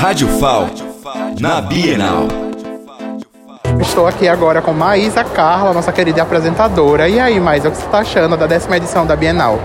Rádio FAL, na Bienal. Estou aqui agora com Maísa Carla, nossa querida apresentadora. E aí, Maísa, o que você está achando da décima edição da Bienal?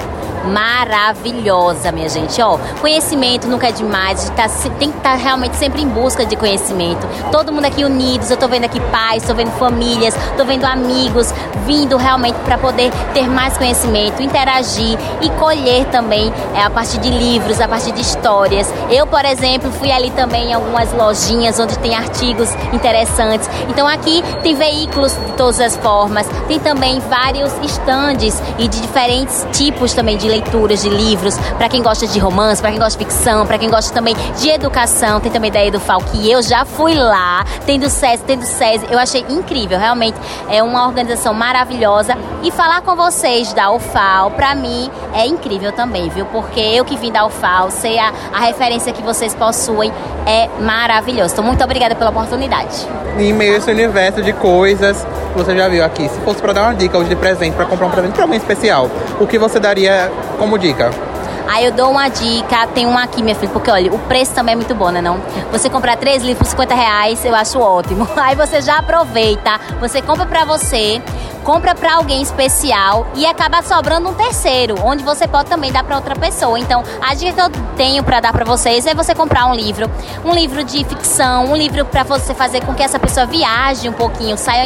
Maravilhosa, minha gente. Ó, conhecimento nunca é demais. Tá, tem que estar tá realmente sempre em busca de conhecimento. Todo mundo aqui unidos. Eu tô vendo aqui pais, tô vendo famílias, tô vendo amigos vindo realmente para poder ter mais conhecimento, interagir e colher também é, a partir de livros, a partir de histórias. Eu, por exemplo, fui ali também em algumas lojinhas onde tem artigos interessantes. Então aqui tem veículos de todas as formas, tem também vários estandes e de diferentes tipos também de leituras de livros, para quem gosta de romance, para quem gosta de ficção, para quem gosta também de educação. Tem também da Edufal, que eu já fui lá, tem do SES, tem do SES. Eu achei incrível, realmente é uma organização maravilhosa. E falar com vocês da UFAL, para mim, é incrível também, viu? Porque eu que vim da UFAL, sei a, a referência que vocês possuem, é maravilhoso. Então, muito obrigada pela oportunidade. Em meio a esse universo de coisas, você já viu aqui, se fosse para dar uma dica hoje de presente, para comprar um presente para alguém especial, o que você daria como dica? Aí eu dou uma dica, tem uma aqui, minha filha, porque olha, o preço também é muito bom, né não? Você comprar três livros por 50 reais, eu acho ótimo. Aí você já aproveita, você compra pra você, compra para alguém especial e acaba sobrando um terceiro, onde você pode também dar para outra pessoa. Então, a dica que eu tenho para dar para vocês é você comprar um livro, um livro de ficção, um livro para você fazer com que essa pessoa viaje um pouquinho, saia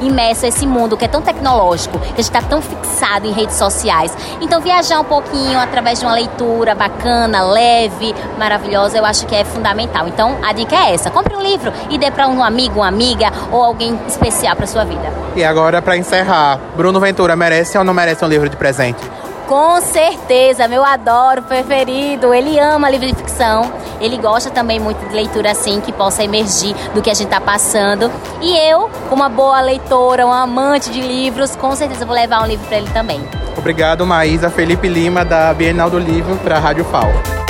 imersa esse mundo que é tão tecnológico, que a gente está tão fixado em redes sociais. Então, viajar um pouquinho através de uma leitura bacana, leve, maravilhosa, eu acho que é fundamental. Então, a dica é essa: compre um livro e dê para um amigo, uma amiga ou alguém especial para sua vida. E agora para encerrar, Bruno Ventura merece ou não merece um livro de presente? Com certeza, meu adoro, preferido. Ele ama livro de ficção. Ele gosta também muito de leitura assim, que possa emergir do que a gente está passando. E eu, uma boa leitora, uma amante de livros, com certeza vou levar um livro para ele também. Obrigado, Maísa Felipe Lima, da Bienal do Livro, para a Rádio FAO.